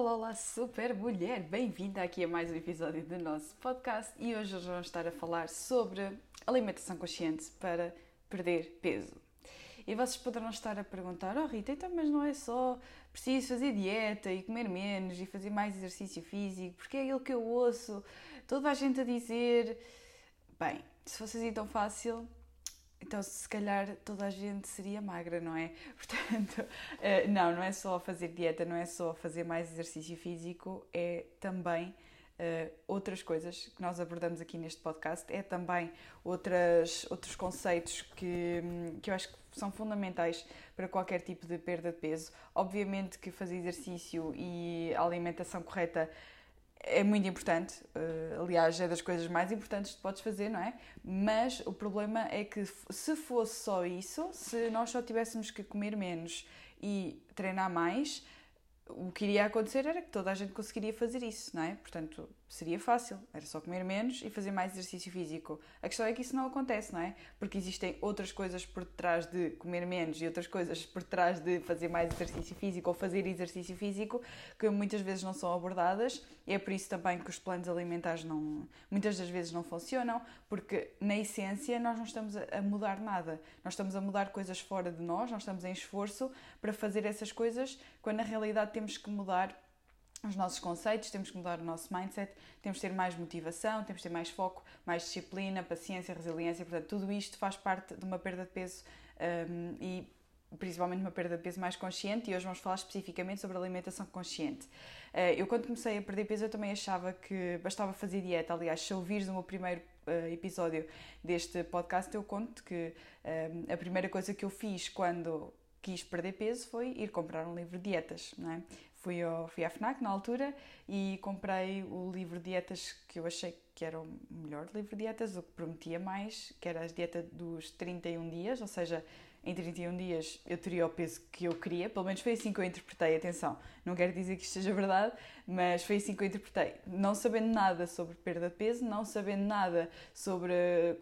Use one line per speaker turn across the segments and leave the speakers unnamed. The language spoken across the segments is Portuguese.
Olá, olá, super mulher! Bem-vinda aqui a mais um episódio do nosso podcast e hoje vamos estar a falar sobre alimentação consciente para perder peso. E vocês poderão estar a perguntar: Oh Rita, então, mas não é só preciso fazer dieta e comer menos e fazer mais exercício físico, porque é aquilo que eu ouço toda a gente a dizer. Bem, se fosse assim tão fácil, então, se calhar toda a gente seria magra, não é? Portanto, eh, não, não é só fazer dieta, não é só fazer mais exercício físico, é também uh, outras coisas que nós abordamos aqui neste podcast, é também outras, outros conceitos que, que eu acho que são fundamentais para qualquer tipo de perda de peso. Obviamente que fazer exercício e alimentação correta é muito importante, uh, aliás, é das coisas mais importantes que podes fazer, não é? Mas o problema é que se fosse só isso, se nós só tivéssemos que comer menos e treinar mais, o que iria acontecer era que toda a gente conseguiria fazer isso, não é? Portanto, seria fácil, era só comer menos e fazer mais exercício físico. A questão é que isso não acontece, não é? Porque existem outras coisas por trás de comer menos e outras coisas por trás de fazer mais exercício físico ou fazer exercício físico que muitas vezes não são abordadas. E é por isso também que os planos alimentares não, muitas das vezes não funcionam, porque na essência nós não estamos a mudar nada. Nós estamos a mudar coisas fora de nós, nós estamos em esforço para fazer essas coisas, quando na realidade temos que mudar os nossos conceitos, temos que mudar o nosso mindset, temos que ter mais motivação, temos que ter mais foco, mais disciplina, paciência, resiliência. Portanto, tudo isto faz parte de uma perda de peso um, e principalmente uma perda de peso mais consciente. E hoje vamos falar especificamente sobre alimentação consciente. Uh, eu, quando comecei a perder peso, eu também achava que bastava fazer dieta. Aliás, se ouvires o meu primeiro uh, episódio deste podcast, eu conto que uh, a primeira coisa que eu fiz quando quis perder peso foi ir comprar um livro de dietas, não é? Fui, ao, fui à FNAC na altura e comprei o livro de dietas que eu achei que era o melhor livro de dietas, o que prometia mais, que era a dieta dos 31 dias, ou seja, em 31 dias eu teria o peso que eu queria, pelo menos foi assim que eu interpretei, atenção, não quero dizer que isto seja verdade, mas foi assim que eu interpretei, não sabendo nada sobre perda de peso, não sabendo nada sobre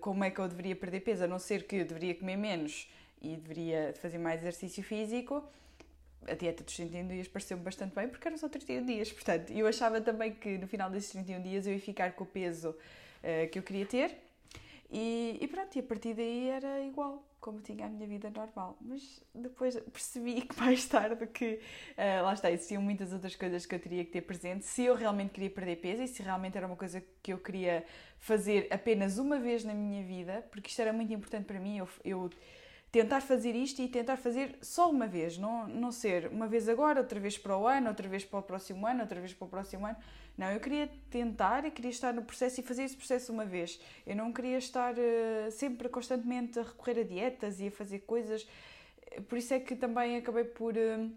como é que eu deveria perder peso, a não ser que eu deveria comer menos e deveria fazer mais exercício físico, a dieta dos 31 dias pareceu-me bastante bem porque eram só 31 dias, portanto, eu achava também que no final desses 31 dias eu ia ficar com o peso uh, que eu queria ter e, e, pronto, e a partir daí era igual como tinha a minha vida normal, mas depois percebi que mais tarde que uh, lá está, existiam muitas outras coisas que eu teria que ter presente se eu realmente queria perder peso e se realmente era uma coisa que eu queria fazer apenas uma vez na minha vida, porque isto era muito importante para mim, eu, eu tentar fazer isto e tentar fazer só uma vez, não, não ser uma vez agora, outra vez para o ano, outra vez para o próximo ano, outra vez para o próximo ano. Não, eu queria tentar e queria estar no processo e fazer esse processo uma vez. Eu não queria estar uh, sempre constantemente a recorrer a dietas e a fazer coisas. Por isso é que também acabei por. Uh,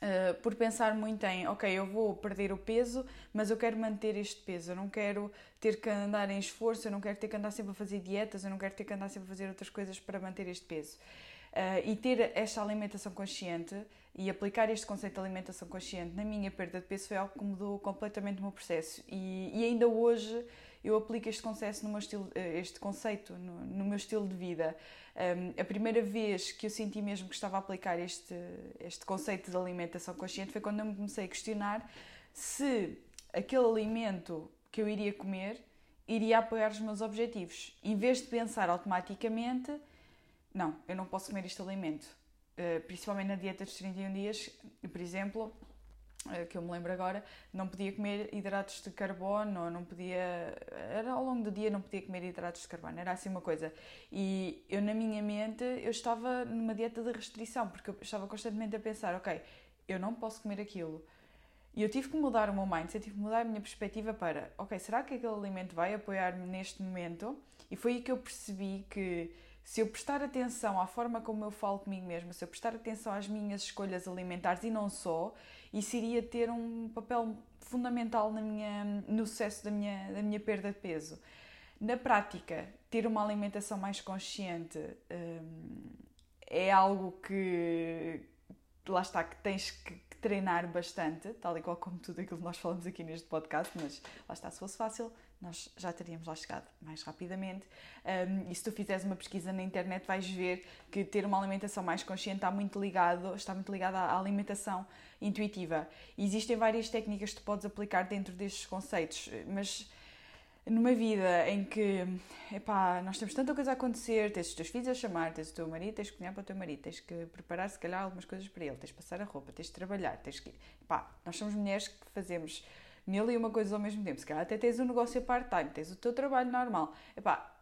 Uh, por pensar muito em, ok, eu vou perder o peso, mas eu quero manter este peso, eu não quero ter que andar em esforço, eu não quero ter que andar sempre a fazer dietas, eu não quero ter que andar sempre a fazer outras coisas para manter este peso. Uh, e ter esta alimentação consciente e aplicar este conceito de alimentação consciente na minha perda de peso foi algo que mudou completamente o meu processo. E, e ainda hoje eu aplico este conceito no meu estilo, eh, este conceito no, no meu estilo de vida. Um, a primeira vez que eu senti mesmo que estava a aplicar este, este conceito de alimentação consciente foi quando eu me comecei a questionar se aquele alimento que eu iria comer iria apoiar os meus objetivos. Em vez de pensar automaticamente, não, eu não posso comer este alimento. Uh, principalmente na dieta dos 31 dias, por exemplo, que eu me lembro agora, não podia comer hidratos de carbono, não podia. Era ao longo do dia não podia comer hidratos de carbono, era assim uma coisa. E eu, na minha mente, eu estava numa dieta de restrição, porque eu estava constantemente a pensar, ok, eu não posso comer aquilo. E eu tive que mudar o meu mindset, tive que mudar a minha perspectiva para, ok, será que aquele alimento vai apoiar-me neste momento? E foi aí que eu percebi que se eu prestar atenção à forma como eu falo comigo mesma, se eu prestar atenção às minhas escolhas alimentares e não só, isso iria ter um papel fundamental na minha, no sucesso da minha, da minha perda de peso. Na prática, ter uma alimentação mais consciente hum, é algo que lá está, que tens que treinar bastante, tal e qual como tudo aquilo que nós falamos aqui neste podcast, mas lá está, se fosse fácil, nós já teríamos lá chegado mais rapidamente. Um, e se tu fizeres uma pesquisa na internet, vais ver que ter uma alimentação mais consciente está muito ligado, está muito ligado à alimentação intuitiva. E existem várias técnicas que tu podes aplicar dentro destes conceitos, mas numa vida em que epá, nós temos tanta coisa a acontecer, tens os teus filhos a chamar, tens o teu marido, tens que cozinhar para o teu marido, tens que preparar se calhar algumas coisas para ele, tens que passar a roupa, tens que trabalhar, tens que. Epá, nós somos mulheres que fazemos mil e uma coisas ao mesmo tempo. Se calhar até tens um negócio part-time, tens o teu trabalho normal. Epá,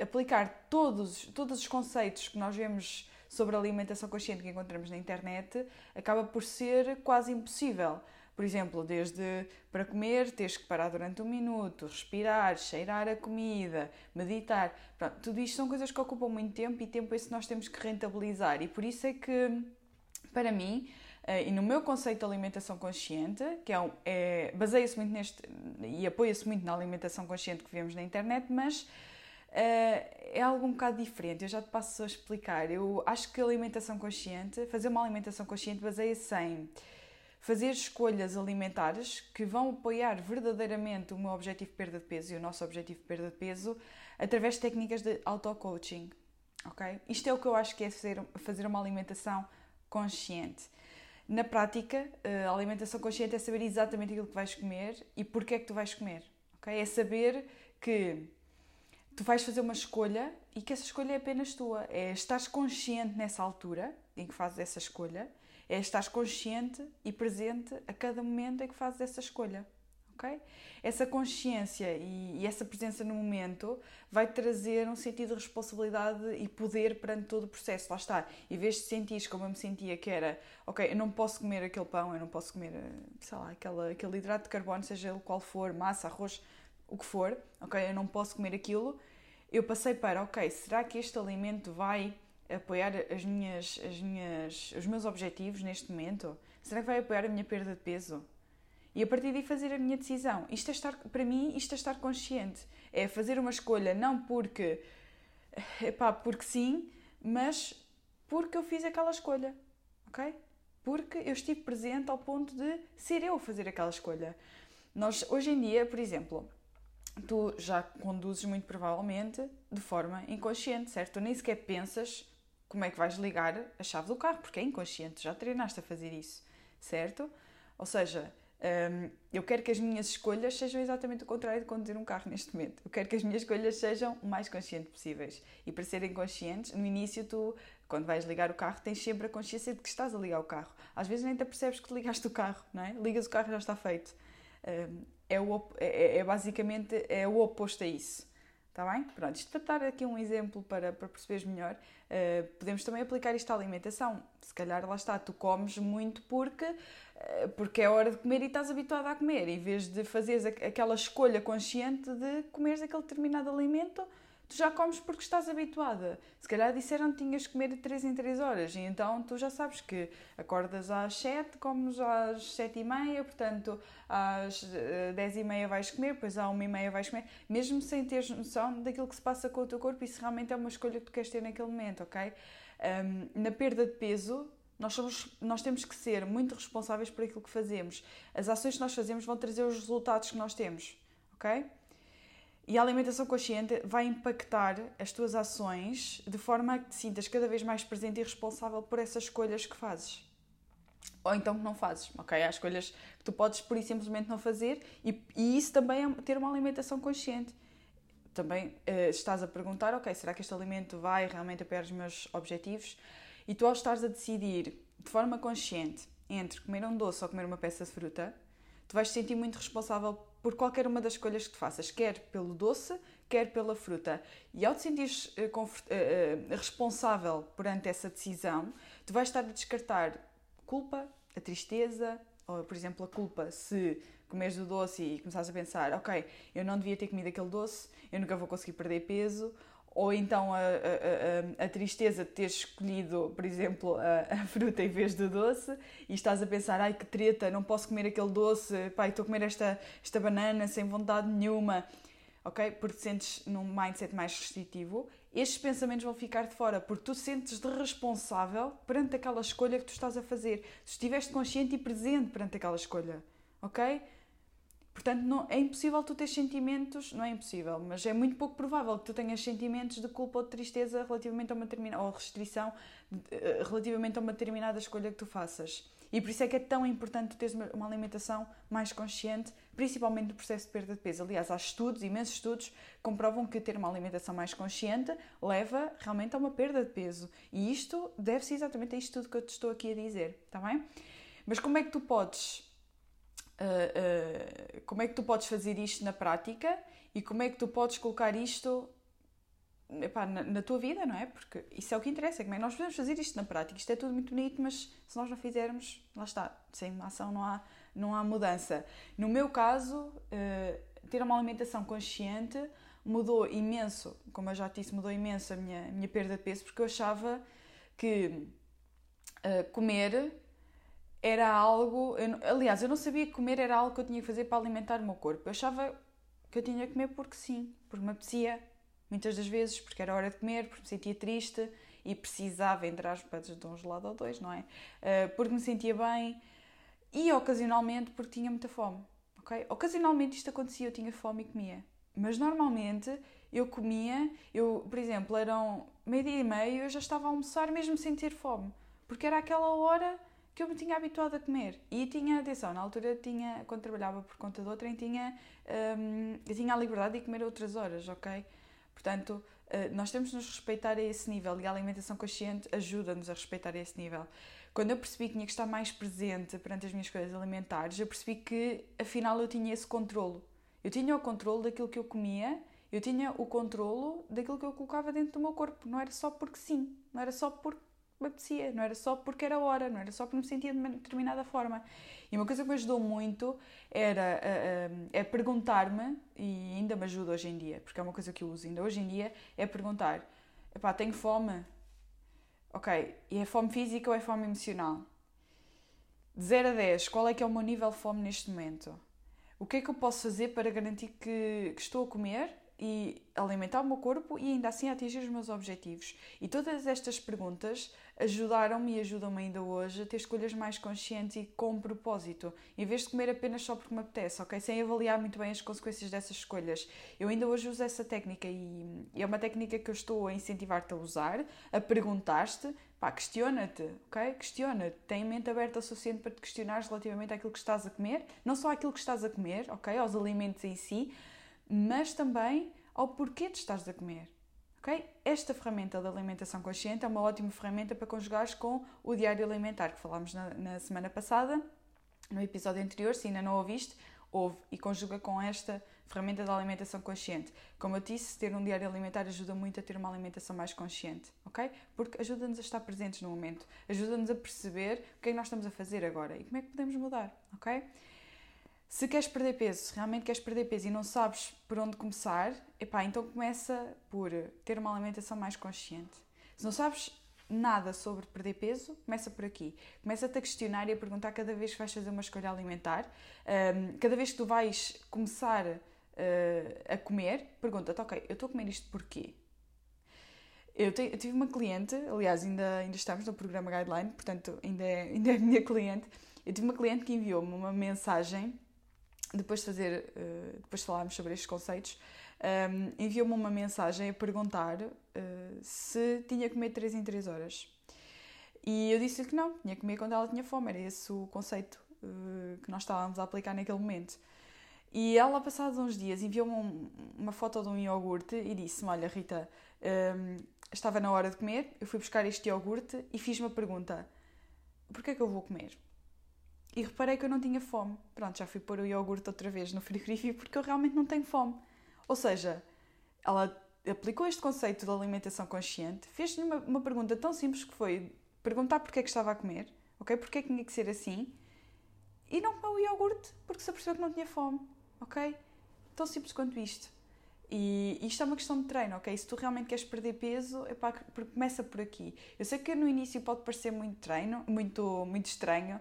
aplicar todos, todos os conceitos que nós vemos sobre a alimentação consciente que encontramos na internet acaba por ser quase impossível. Por exemplo, desde para comer, tens que parar durante um minuto, respirar, cheirar a comida, meditar. Pronto, tudo isto são coisas que ocupam muito tempo e tempo esse nós temos que rentabilizar. E por isso é que, para mim, eh, e no meu conceito de alimentação consciente, que é, é baseia-se muito neste e apoia-se muito na alimentação consciente que vemos na internet, mas uh, é algo um bocado diferente. Eu já te passo a explicar. Eu acho que alimentação consciente, fazer uma alimentação consciente, baseia-se em fazer escolhas alimentares que vão apoiar verdadeiramente o meu objetivo de perda de peso e o nosso objetivo de perda de peso através de técnicas de auto-coaching. Okay? Isto é o que eu acho que é fazer, uma alimentação consciente. Na prática, a alimentação consciente é saber exatamente aquilo que vais comer e porque é que tu vais comer. Okay? É saber que tu vais fazer uma escolha e que essa escolha é apenas tua. É estar consciente nessa altura em que fazes essa escolha é estar consciente e presente a cada momento em que fazes essa escolha. Okay? Essa consciência e, e essa presença no momento vai trazer um sentido de responsabilidade e poder perante todo o processo. Lá está. Em vez de sentir como eu me sentia, que era, ok, eu não posso comer aquele pão, eu não posso comer, sei lá, aquela, aquele hidrato de carbono, seja ele qual for, massa, arroz, o que for, ok, eu não posso comer aquilo. Eu passei para, ok, será que este alimento vai apoiar as minhas, as minhas, os meus objetivos neste momento? Será que vai apoiar a minha perda de peso? E a partir daí fazer a minha decisão. Isto é estar, para mim, isto é estar consciente. É fazer uma escolha não porque, epá, porque sim, mas porque eu fiz aquela escolha, ok? Porque eu estive presente ao ponto de ser eu fazer aquela escolha. Nós, hoje em dia, por exemplo, tu já conduzes muito provavelmente de forma inconsciente, certo? Tu nem sequer pensas como é que vais ligar a chave do carro, porque é inconsciente, já treinaste a fazer isso, certo? Ou seja, hum, eu quero que as minhas escolhas sejam exatamente o contrário de conduzir um carro neste momento. Eu quero que as minhas escolhas sejam o mais conscientes possíveis. E para serem conscientes, no início tu, quando vais ligar o carro, tens sempre a consciência de que estás a ligar o carro. Às vezes nem te percebes que ligaste o carro, não é? Ligas o carro já está feito. Hum, é, o, é, é, é basicamente é o oposto a isso. Está bem? Pronto, isto para dar aqui um exemplo para, para perceberes melhor, uh, podemos também aplicar isto à alimentação. Se calhar lá está, tu comes muito porque, uh, porque é hora de comer e estás habituado a comer, em vez de fazeres aquela escolha consciente de comeres aquele determinado alimento tu já comes porque estás habituada. Se calhar disseram que tinhas que comer de 3 em 3 horas e então tu já sabes que acordas às 7, comes às 7 e meia, portanto às 10 eh, e meia vais comer, depois às 1 e meia vais comer, mesmo sem teres noção daquilo que se passa com o teu corpo, isso realmente é uma escolha que tu queres ter naquele momento, ok? Um, na perda de peso, nós, somos, nós temos que ser muito responsáveis por aquilo que fazemos. As ações que nós fazemos vão trazer os resultados que nós temos, ok? E a alimentação consciente vai impactar as tuas ações de forma a que te sintas cada vez mais presente e responsável por essas escolhas que fazes. Ou então que não fazes, ok? Há escolhas que tu podes por simplesmente não fazer e, e isso também é ter uma alimentação consciente. Também uh, estás a perguntar, ok, será que este alimento vai realmente apoiar os meus objetivos? E tu ao estares a decidir de forma consciente entre comer um doce ou comer uma peça de fruta, tu vais te sentir muito responsável por qualquer uma das escolhas que tu faças, quer pelo doce, quer pela fruta. E ao te sentires uh, uh, responsável perante essa decisão, tu vais estar a descartar culpa, a tristeza, ou por exemplo a culpa se comeres o doce e começares a pensar, ok, eu não devia ter comido aquele doce, eu nunca vou conseguir perder peso, ou então a, a, a, a, tristeza de teres escolhido, por exemplo, a, fruta em vez do doce e estás a pensar, ai que treta, não posso comer aquele doce, pai, estou a comer esta, esta banana sem vontade nenhuma, ok? Porque te sentes num mindset mais restritivo, estes pensamentos vão ficar de fora, porque tu sentes de responsável perante aquela escolha que tu estás a fazer, se estiveste consciente e presente perante aquela escolha, ok? Portanto, não, é impossível tu ter sentimentos, não é impossível, mas é muito pouco provável que tu tenhas sentimentos de culpa ou de tristeza relativamente a uma determinada, ou restrição eh, relativamente a uma determinada escolha que tu faças. E por isso é que é tão importante tu teres uma alimentação mais consciente, principalmente no processo de perda de peso. Aliás, há estudos, imensos estudos, comprovam que ter uma alimentação mais consciente leva realmente a uma perda de peso. E isto deve-se exatamente a isto tudo que eu te estou aqui a dizer, está bem? Mas como é que tu podes uh, uh, como é que tu podes fazer isto na prática e como é que tu podes colocar isto epá, na, na, tua vida, não é? Porque isso é o que interessa, como é que nós podemos fazer isto na prática. Isto é tudo muito bonito, mas se nós não fizermos, lá está, sem ação não há, não há mudança. No meu caso, uh, ter uma alimentação consciente mudou imenso, como eu já disse, mudou imenso a minha, a minha perda de peso, porque eu achava que comer era algo. Eu, aliás, eu não sabia que comer era algo que eu tinha que fazer para alimentar o meu corpo. Eu achava que eu tinha que comer porque sim, porque me apetecia, muitas das vezes, porque era hora de comer, porque me sentia triste e precisava, entre aspas, de um gelado ou dois, não é? Uh, porque me sentia bem e ocasionalmente porque tinha muita fome, ok? Ocasionalmente isto acontecia, eu tinha fome e comia. Mas normalmente eu comia, eu, por exemplo, eram meio-dia e meio, eu já estava a almoçar mesmo sem ter fome, porque era aquela hora que eu me tinha habituado a comer. E tinha, atenção, na altura tinha, quando trabalhava por conta de outrem, tinha, um, eu tinha a liberdade de comer outras horas, ok? Portanto, uh, nós temos de nos respeitar a esse nível e a alimentação consciente ajuda-nos a respeitar a esse nível. Quando eu percebi que tinha que estar mais presente perante as minhas coisas alimentares, eu percebi que afinal eu tinha esse controlo. Eu tinha o controle daquilo que eu comia, eu tinha o controlo daquilo que eu colocava dentro do meu corpo. Não era só porque sim, não era só porque me apetecia, não era só porque era hora, não era só porque me sentia de uma determinada forma. E uma coisa que me ajudou muito era uh, uh, é perguntar-me, e ainda me ajuda hoje em dia, porque é uma coisa que eu uso ainda hoje em dia, é perguntar: epá, tenho fome? Ok, e é fome física ou é fome emocional? De 0 a 10, qual é que é o meu nível de fome neste momento? O que é que eu posso fazer para garantir que, que estou a comer e alimentar o meu corpo e ainda assim atingir os meus objetivos. E todas estas perguntas ajudaram-me e ajudam-me ainda hoje a ter escolhas mais conscientes e com propósito, em vez de comer apenas só porque me apetece, ok? Sem avaliar muito bem as consequências dessas escolhas. Eu ainda hoje uso essa técnica e é uma técnica que eu estou a incentivar-te a usar, a perguntar-te, pá, questiona-te, ok? Questiona-te, tem mente aberta o suficiente para te questionares relativamente àquilo que estás a comer, não só àquilo que estás a comer, ok? Aos alimentos em si, mas também ao porquê de estás a comer. Okay? Esta ferramenta da alimentação consciente é uma ótima ferramenta para conjugares com o diário alimentar que falámos na, na semana passada, no episódio anterior. Se ainda não ouviste, ouve e conjuga com esta ferramenta da alimentação consciente. Como eu disse, ter um diário alimentar ajuda muito a ter uma alimentação mais consciente, ok? Porque ajuda-nos a estar presentes no momento, ajuda-nos a perceber o que é que nós estamos a fazer agora e como é que podemos mudar, ok? Se queres perder peso, se realmente queres perder peso e não sabes por onde começar, epá, então começa por ter uma alimentação mais consciente. Se não sabes nada sobre perder peso, começa por aqui. Começa-te a questionar e a perguntar cada vez que vais fazer uma escolha alimentar, cada vez que tu vais começar uh, a comer, pergunta-te, ok, eu estou a comer isto porquê? Eu, te, eu, tive uma cliente, aliás, ainda, ainda estamos no programa Guideline, portanto, ainda é, ainda é minha cliente. Eu tive uma cliente que enviou-me uma mensagem depois de fazer, uh, depois de falarmos sobre estes conceitos, um, ehm, enviou-me uma mensagem a perguntar uh, se tinha que comer 3 em 3 horas. E eu disse-lhe que não, tinha que comer quando ela tinha fome, era esse o conceito uh, que nós estávamos a aplicar naquele momento. E ela, passados uns dias, enviou-me um, uma foto de um iogurte e disse-me: Olha, Rita, um, ehm, estava na hora de comer, eu fui buscar este iogurte e fiz uma pergunta: Porquê é que eu vou comer? E reparei que eu não tinha fome. Pronto, já fui pôr o iogurte outra vez no frigorífico porque eu realmente não tenho fome. Ou seja, ela aplicou este conceito da alimentação consciente, fez-lhe uma, uma, pergunta tão simples que foi perguntar porque é que estava a comer, ok? Porque é que tinha que ser assim, e não comeu o iogurte porque se apercebeu que não tinha fome, ok? Tão simples quanto isto. E isto é uma questão de treino, ok? Se tu realmente queres perder peso, epá, começa por aqui. Eu sei que no início pode parecer muito treino, muito, muito estranho.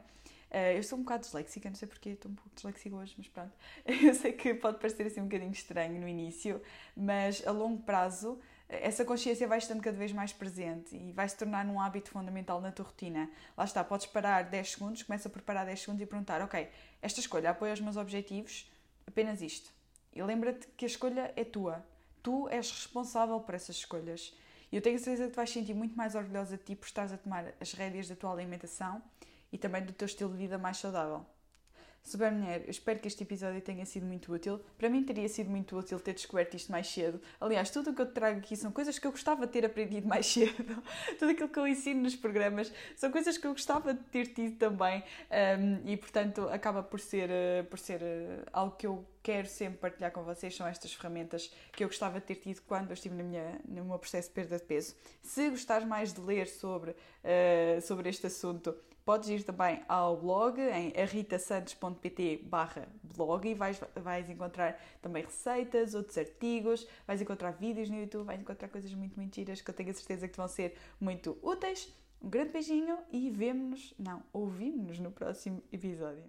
Uh, eu sou um bocado disléxica, não sei porque estou um pouco disléxica hoje, mas pronto. Eu sei que pode parecer assim um bocadinho estranho no início, mas a longo prazo essa consciência vai estando cada vez mais presente e vai se tornar um hábito fundamental na tua rotina. Lá está, podes parar 10 segundos, começa a preparar 10 segundos e perguntar: Ok, esta escolha apoia os meus objetivos? Apenas isto. E lembra-te que a escolha é tua. Tu és responsável por essas escolhas. E eu tenho a certeza que tu vais sentir muito mais orgulhosa de ti por estares a tomar as rédeas da tua alimentação e também do teu estilo de vida mais saudável. Super Mulher, eu espero que este episódio tenha sido muito útil. Para mim teria sido muito útil ter descoberto isto mais cedo. Aliás, tudo o que eu te trago aqui são coisas que eu gostava de ter aprendido mais cedo. tudo aquilo que eu ensino nos programas são coisas que eu gostava de ter tido também. Um, e, portanto, acaba por ser, uh, por ser uh, algo que eu quero sempre partilhar com vocês. São estas ferramentas que eu gostava de ter tido quando eu estive na minha, no meu processo de perda de peso. Se gostares mais de ler sobre, uh, sobre este assunto, Podes ir também ao blog em ritasantos.pt barra blog e vais, vais encontrar também receitas, outros artigos, vais encontrar vídeos no YouTube, vais encontrar coisas muito, giras que eu tenho a certeza que vão ser muito úteis. Um grande beijinho e vemo-nos, não, ouvimos-nos no próximo episódio.